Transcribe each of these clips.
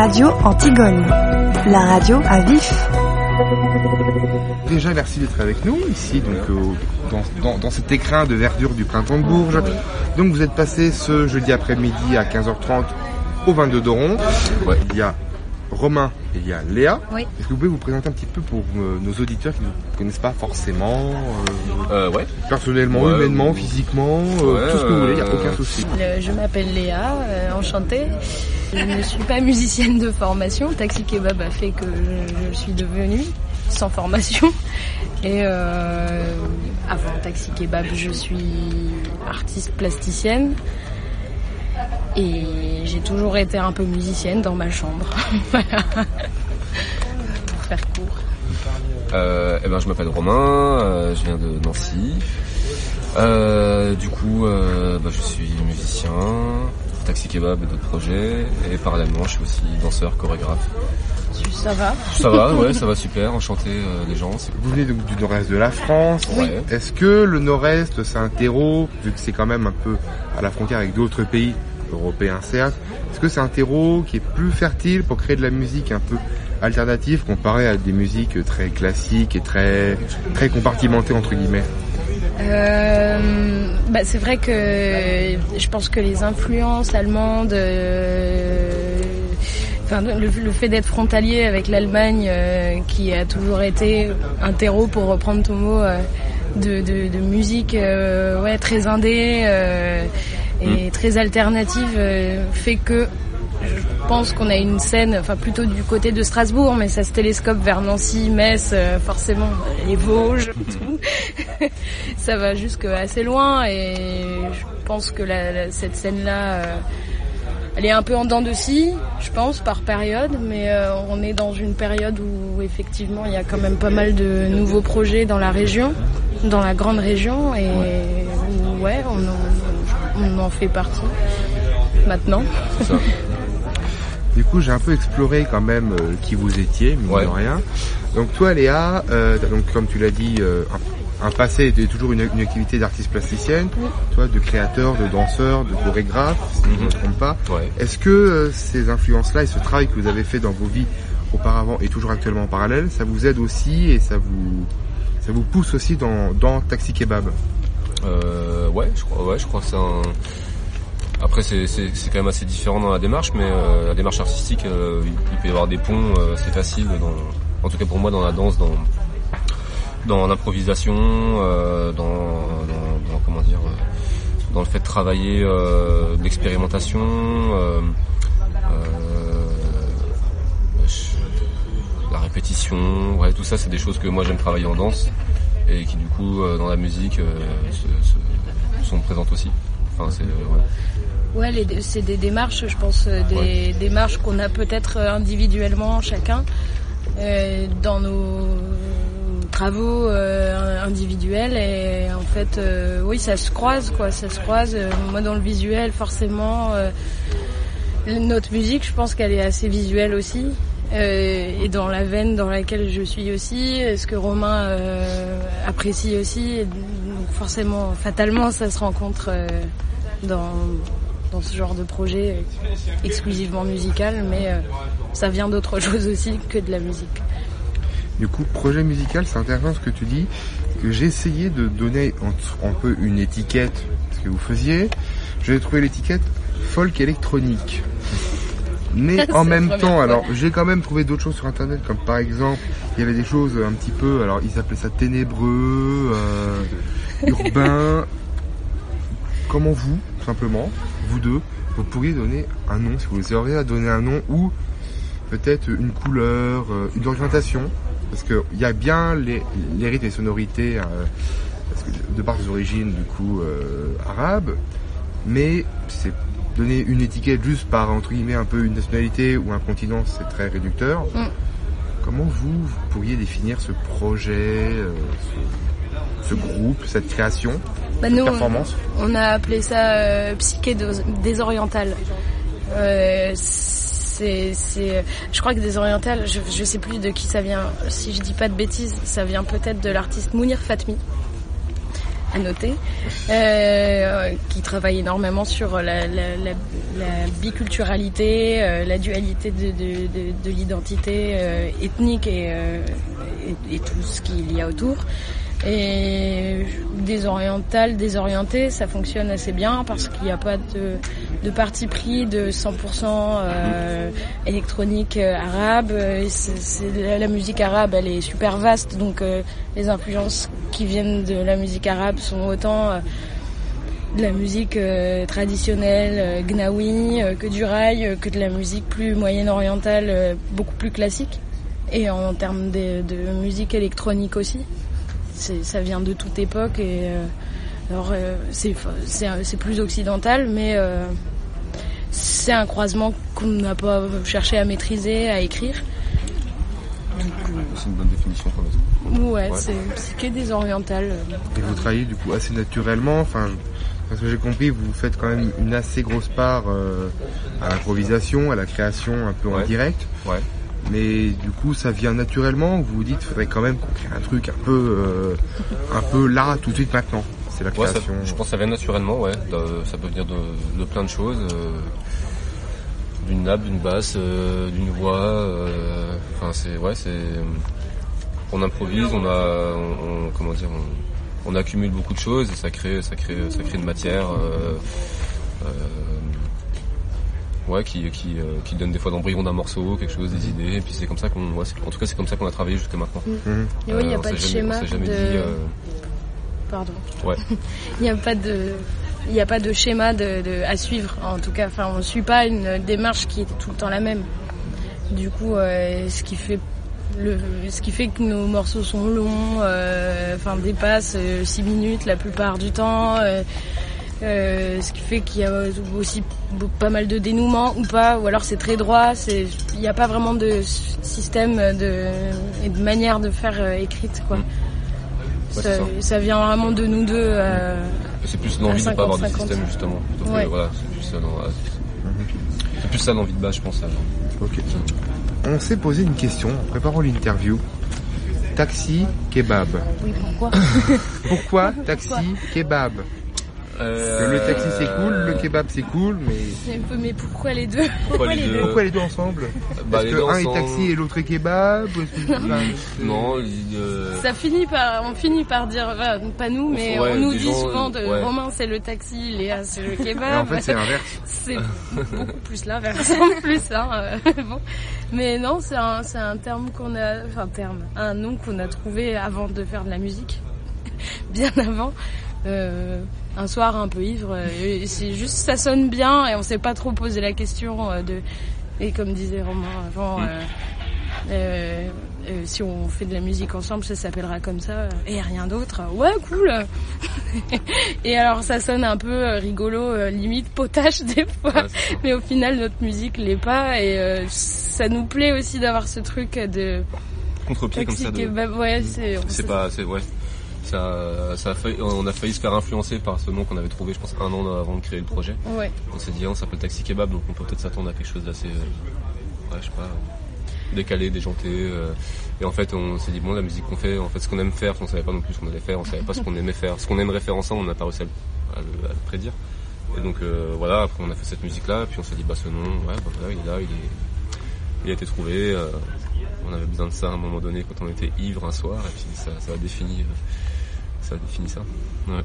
Radio Antigone, la radio à vif. Déjà, merci d'être avec nous ici, donc euh, dans, dans, cet écrin de verdure du printemps de Bourges. Donc vous êtes passé ce jeudi après-midi à 15h30 au 22 d'Oron. Il y a Romain et il y a Léa. Est-ce que vous pouvez vous présenter un petit peu pour euh, nos auditeurs qui ne vous connaissent pas forcément euh, ouais. Personnellement, humainement, physiquement, tout ce que vous voulez, il n'y a aucun je m'appelle Léa, enchantée. Je ne suis pas musicienne de formation. Taxi Kebab a fait que je, suis devenue sans formation. Et euh, avant Taxi Kebab, je suis artiste plasticienne. Et j'ai toujours été un peu musicienne dans ma chambre. Pour faire court. Euh, eh ben, je m'appelle Romain, euh, je viens de Nancy. du coup, bah, je suis musicien, Taxi Kebab et d'autres projets. Et parallèlement, je suis aussi danseur, chorégraphe. Ça va Ça va, ouais, ça va super, enchanté euh, les gens. Vous venez donc du nord-est de la France. Est-ce que le nord-est, c'est un terreau, vu que c'est quand même un peu à la frontière avec d'autres pays européens certes, est-ce que c'est un terreau qui est plus fertile pour créer de la musique un peu alternative comparé à des musiques très classiques et très, très compartimentées entre guillemets euh, bah, c'est vrai que je pense que les influences allemandes, euh, enfin, le, fait d'être frontalier avec l'Allemagne, euh, qui a toujours été un terreau, pour reprendre ton mot, de, de, de, musique ouais, très indé et mm. très alternative, fait que pense qu'on a une scène, enfin plutôt du côté de Strasbourg, mais ça se télescope vers Nancy, Metz, euh, forcément, les Vosges, tout. ça va jusque assez loin et je pense que cette scène-là, euh, elle est un peu en dents de scie, je pense, par période, mais euh, on est dans une période où effectivement il y a quand même pas mal de nouveaux projets dans la région, dans la grande région, et ouais, on en, on en fait partie maintenant. Du coup, j'ai un peu exploré quand même euh, qui vous étiez, mais de rien. Donc toi, Léa, euh, donc comme tu l'as dit, euh, un, passé et toujours une, activité d'artiste plasticienne, toi, de créateur, de danseur, de chorégraphe, si je ne me trompe pas. Est-ce que ces influences-là et ce travail que vous avez fait dans vos vies auparavant et toujours actuellement en parallèle, ça vous aide aussi et ça vous ça vous pousse aussi dans, dans Taxi Kebab? Ouais, je crois, ouais, je crois que c'est un après, c'est quand même assez différent dans la démarche, mais euh, la démarche artistique, euh, il, peut y avoir des ponts, euh, c'est facile, dans, en tout cas pour moi dans la danse, dans, dans l'improvisation, dans, dans, comment dire, dans le fait de travailler, l'expérimentation. la répétition, tout ça c'est des choses que moi j'aime travailler en danse et qui du coup dans la musique sont présentes aussi. Enfin, c'est, Ouais, c'est des démarches, je pense, euh, des démarches qu'on a peut-être euh, individuellement chacun euh, dans nos travaux individuels et en fait, oui, ça se croise, quoi, ça se croise. moi, dans le visuel, forcément, notre musique, je pense qu'elle est assez visuelle aussi. et dans la veine dans laquelle je suis aussi, ce que Romain apprécie aussi, donc forcément, fatalement, ça se rencontre dans dans ce genre de projet exclusivement musical, mais euh, ça vient d'autre chose aussi que de la musique. Du coup, projet musical, c'est intéressant ce que tu dis, que j'ai essayé de donner un, peu une étiquette, ce que vous faisiez. J'ai trouvé l'étiquette folk électronique. Mais en même temps, alors j'ai quand même trouvé d'autres choses sur internet, comme par exemple, il y avait des choses un petit peu, alors ils appelaient ça ténébreux, euh, urbain. Comment vous, simplement, vous deux, vous pourriez donner un nom, si vous auriez à donner un nom ou peut-être une couleur, euh, une orientation, parce qu'il y a bien les, les rythmes et sonorités, euh, de par des origines du coup euh, arabes, mais c'est donner une étiquette juste par entre guillemets un peu une nationalité ou un continent, c'est très réducteur. Mm. Comment vous, pourriez définir ce projet, ce groupe, cette création bah nous, On a appelé ça euh, psyché désorientale. Euh, c'est, je crois que désorientale, je, je sais plus de qui ça vient. Si je dis pas de bêtises, ça vient peut-être de l'artiste Mounir Fatmi. noter, euh, qui travaille énormément sur la, la, la, la biculturalité, euh, la dualité de, de, de, de l'identité euh, ethnique et, et, et, tout ce qu'il y a autour. Et désoriental, désorienté, ça fonctionne assez bien parce qu'il n'y a pas de, parti pris de 100% euh, électronique euh, arabe. La musique arabe, elle est super vaste, donc euh, les influences qui viennent de la musique arabe sont autant de la musique traditionnelle gnawi que du rail, que de la musique plus moyen-orientale, beaucoup plus classique. Et en, en termes de, de musique électronique aussi ça vient de toute époque et euh, alors euh, c'est c'est plus occidental mais euh, c'est un croisement qu'on n'a pas cherché à maîtriser à écrire. C'est une bonne définition qu'on a ouais, ouais. c'est que des orientales. Et vous travaillez du coup assez naturellement enfin parce que j'ai compris vous faites quand même une assez grosse part euh, à l'improvisation à la création un peu ouais. en direct. Ouais mais du coup ça vient naturellement vous vous dites faudrait quand même qu'on crée un truc un peu euh, un peu là tout de suite maintenant. C'est la création ouais, ça, je pense que ça vient naturellement ouais. Ça peut venir de, de plein de choses euh, d'une nappe d'une basse euh, d'une voix enfin c'est ouais c'est on improvise on a on, on, comment dire on, on, accumule beaucoup de choses et ça crée ça crée ça crée une matière ouais, qui, qui, euh, qui donne des fois l'embryon d'un morceau, quelque chose, des idées, et puis c'est comme ça qu'on, ouais, en tout cas c'est comme ça qu'on a travaillé jusqu'à maintenant. Mmh. Euh, et oui, il n'y a pas de jamais, schéma. jamais de... dit. Euh... Pardon. Ouais. Il n'y a pas de. Il n'y a pas de schéma de, de, à suivre, en tout cas. Enfin, on ne suit pas une démarche qui est tout le temps la même. Du coup, euh, ce qui fait le, ce qui fait que nos morceaux sont longs, euh, enfin dépassent 6 minutes la plupart du temps. Euh, euh, ce qui fait qu'il y a aussi pas mal de dénouements ou pas, ou alors c'est très droit. C'est, il n'y a pas vraiment de système de et de manière de faire euh, écrite quoi. Mmh. Ouais, ça, ça. ça, vient vraiment de nous deux. Euh, c'est plus l'envie de ne pas avoir de 50. système justement. Ouais. voilà, c'est plus ça. non, C'est plus ça l'envie de base, je pense. alors. Ok. On s'est posé une question en préparant l'interview. Taxi, kebab. oui, pourquoi Pourquoi taxi, kebab? Euh, Le taxi c'est cool, le kebab c'est cool, mais mais pourquoi les deux Pourquoi les deux pourquoi les deux ensemble bah, Parce que deux un est taxi et l'autre est kebab ou est-ce que- enfin, c'est- Non, euh, Ça finit par, on finit par dire, enfin, pas nous, mais Ouais, on nous dit gens, souvent de ouais. Romain c'est le taxi, Léa c'est le Mais kebab. en fait c'est l'inverse. c'est beaucoup plus l'inverse en plus. Hein, euh, bon. Mais non, c'est un, c'est un terme qu'on a, enfin terme, un nom qu'on a trouvé avant de faire de la musique, bien avant. Euh, un soir un peu ivre, euh, c'est juste ça sonne bien et on s'est pas trop posé la question euh, de et comme disait Romain avant. euh, euh, si on fait de la musique ensemble, ça s'appellera comme ça et rien d'autre. Ouais, cool. et alors ça sonne un peu rigolo, limite potache des fois, ouais, mais au final notre musique l'est pas et ça nous plaît aussi d'avoir ce truc de contre-pied comme ça. De... kebab. Ouais, c'est C'est pas, c'est ouais. Ça, ça a failli, on a failli se faire influencer par ce nom qu'on avait trouvé, je pense, un an avant de créer le projet. Ouais. On s'est dit, on s'appelle Taxi Kebab, donc on peut peut-être s'attendre à quelque chose d'assez, euh, ouais, je sais pas, euh, décalé, déjanté. euh, et en fait, on s'est dit, bon, la musique qu'on fait, en fait, ce qu'on aime faire, on savait pas non plus ce qu'on allait faire, on savait pas ce qu'on aimait faire, ce qu'on aimerait faire ensemble, on n'a pas réussi à le, à le- à le prédire. Et donc, euh, voilà, après, on a fait cette musique-là, puis on s'est dit, bah, ce nom, ouais, bah, voilà, il est là, il est, il a été trouvé. euh, on avait besoin de ça à un moment donné quand on était ivre un soir, et puis ça, ça a défini, euh, ça a défini ça. Ouais.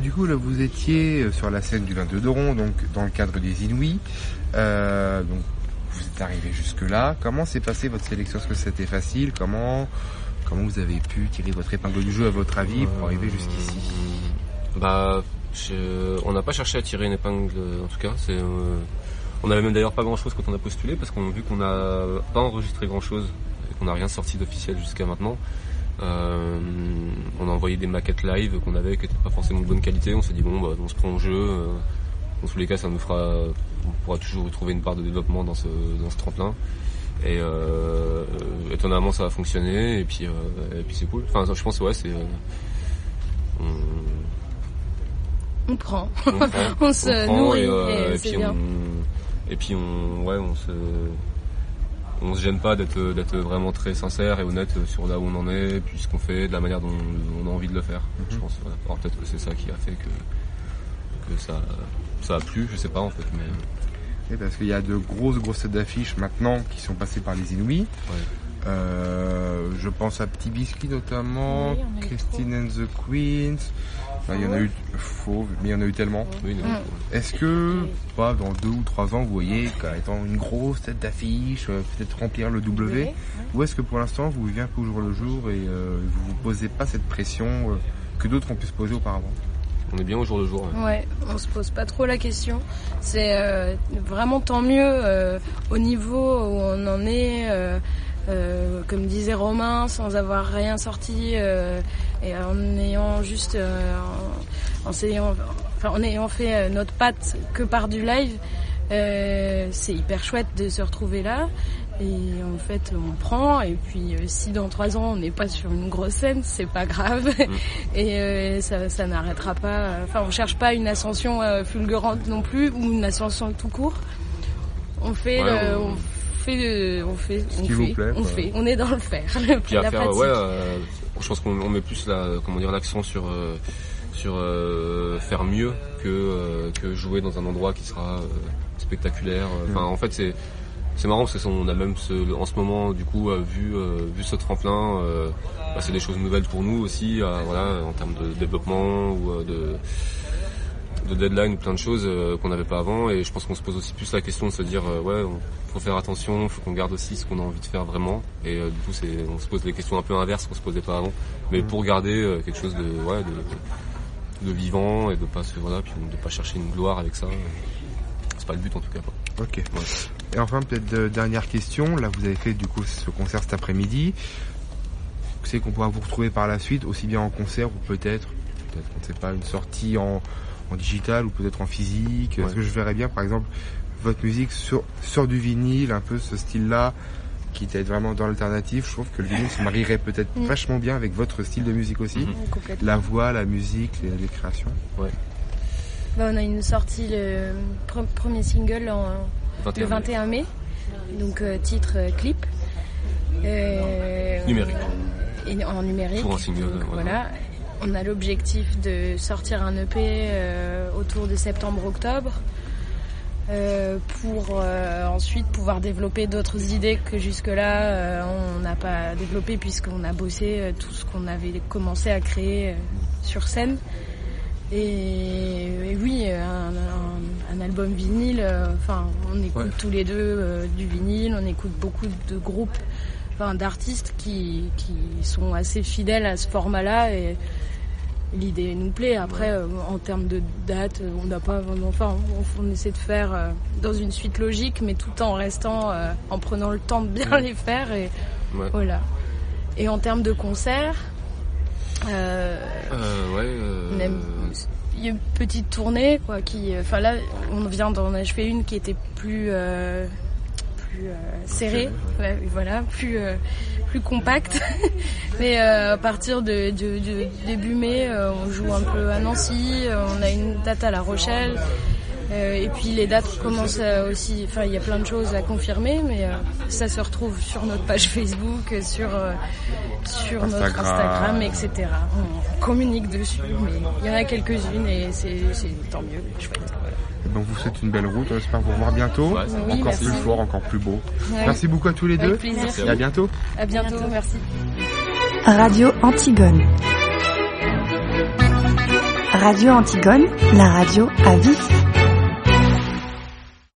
Du coup, là, vous étiez euh, sur la scène du 22 de Rond, donc dans le cadre des Inouïs. Euh, donc, vous êtes arrivé jusque-là. Comment s'est passée votre sélection? Est-ce que c'était facile? Comment comment vous avez pu tirer votre épingle du jeu à votre avis pour arriver jusqu'ici? Bah, je- on n'a pas cherché à tirer une épingle, en tout cas. C'est, euh, on avait même d'ailleurs pas grand chose quand on a postulé parce qu'on vu qu'on n'a pas enregistré grand chose et qu'on n'a rien sorti d'officiel jusqu'à maintenant. euh, on a envoyé des maquettes live qu'on avait qui n'étaient pas forcément de bonne qualité. On s'est dit bon, bah, on se prend au jeu. euh, dans tous les cas, ça nous fera, on pourra toujours trouver une part de développement dans ce dans ce tremplin. Et euh, étonnamment, ça a fonctionné. Et puis, euh, et puis c'est cool. Enfin, je pense ouais, c'est euh, on- On prend. on, prend, On se prend nourrit et, euh, et et c'est puis bien. on et puis on ouais on se on se gêne pas d'être d'être vraiment très sincère et honnête sur là où on en est, puis ce qu'on fait, de la manière dont on a envie de le faire. Mhm. Je pense. Voilà. Alors peut-être que c'est ça qui a fait que que ça ça a plu, je sais pas en fait, mais Et parce qu'il y a de grosses grosses têtes d'affiches maintenant qui sont passées par les Inouïs. ouais. Euh, je pense à Petit Biscuit notamment, Oui, Christine and the Queens. Il y en a eu faux, mais il y en a eu tellement. Oui, Mm. Est-ce que, pas dans deux ou trois ans, vous voyez étant une grosse tête d'affiche, euh, peut-être remplir le W, ou est-ce que pour l'instant vous vivez un peu au jour le jour et euh, vous vous posez pas cette pression euh, que d'autres ont pu se poser auparavant? On est bien au jour le jour. ouais. Ouais, on se pose pas trop la question. C'est euh, vraiment tant mieux euh, au niveau où on en est. euh, comme disait Romain, sans avoir rien sorti euh, et en ayant juste, euh, en, en enfin, en ayant fait euh, notre patte que par du live, euh, c'est hyper chouette de se retrouver là. Et en fait, on prend. Et puis, euh, si dans trois ans on n'est pas sur une grosse scène, c'est pas grave. et euh, ça, ça n'arrêtera pas. Enfin, on cherche pas une ascension fulgurante non plus ou une ascension tout court. On fait, Ouais, le- on- on fait, le- on fait, Ce on qui fait, vous plaît, on fait. On est dans le faire. Puis à la faire, pratique. ouais, euh, je pense qu'on on met plus la, comment dire, l'accent sur euh, sur euh, faire mieux que euh, que jouer dans un endroit qui sera euh, spectaculaire. Enfin, en fait, c'est c'est marrant parce qu'on a même ce, en ce moment du coup euh, vu euh, vu ce tremplin. euh, bah, c'est des choses nouvelles pour nous aussi, euh, voilà, en termes de développement ou euh, de de deadline ou plein de choses euh, qu'on n'avait pas avant et je pense qu'on se pose aussi plus la question de se dire euh, ouais faut faire attention faut qu'on garde aussi ce qu'on a envie de faire vraiment et euh, du coup c'est on se pose des questions un peu inverses qu'on se posait pas avant mais pour garder quelque chose de ouais de, de vivant et de pas se voilà puis de pas chercher une gloire avec ça c'est pas le but en tout cas quoi. Ok. Et enfin, peut-être de- dernière question. Là, vous avez fait du coup ce concert cet après-midi. C'est qu'on pourra vous retrouver par la suite, aussi bien en concert ou peut-être, peut-être, on ne sait pas, une sortie en, en digital ou peut-être en physique. Est-ce Ouais. que je verrais bien, par exemple, votre musique sur, sur du vinyle, un peu ce style-là, qui était vraiment dans l'alternative? Je trouve que le vinyle se marierait peut-être Mm. vachement bien avec votre style de musique aussi. Mhm. Ouais, complètement. La voix, la musique, les, les créations. Bah, on a une sortie le pre- premier single en, 21 le 21 mai, donc euh, titre euh, clip. Euh, Numérique. Et en numérique. Pour un single, donc, ouais. voilà. On a l'objectif de sortir un EP euh, autour de septembre-octobre. euh, pour euh, ensuite pouvoir développer d'autres idées que jusque-là euh, on n'a pas développé puisqu'on a bossé tout ce qu'on avait commencé à créer sur scène. Et, et oui, un, un- un album vinyle, enfin, on écoute Ouais. tous les deux du vinyle, on écoute beaucoup de groupes, enfin, d'artistes qui, qui sont assez fidèles à ce format-là et l'idée nous plaît. Après, euh, en termes de date, euh, on n'a pas vraiment, enfin, on, on essaie de faire euh, dans une suite logique, mais tout en restant, en prenant le temps de bien les faire et Ouais. voilà. Et en termes de concerts, euh, Euh, ouais. euh, il y a une petite tournée quoi qui enfin là on vient d'en achever une qui était plus plus euh, Ouais, voilà plus euh, plus compacte mais euh, à partir de, de- de début mai on joue un peu à Nancy on a une date à La Rochelle euh, et puis les dates commencent aussi enfin il y a plein de choses à confirmer mais euh, ça se retrouve sur notre page Facebook sur sur notre Instagram. Etc on communique dessus mais il y en a quelques-unes et c'est tant mieux voilà. Et ben, on vous souhaite une belle route. On espère vous revoir bientôt. Ouais, c'est Oui, encore merci. plus fort, encore plus beau. Ouais. Merci beaucoup à tous les deux. avec plaisir Et à bientôt. à bientôt merci Radio Antigone. Radio Antigone, la radio à vif.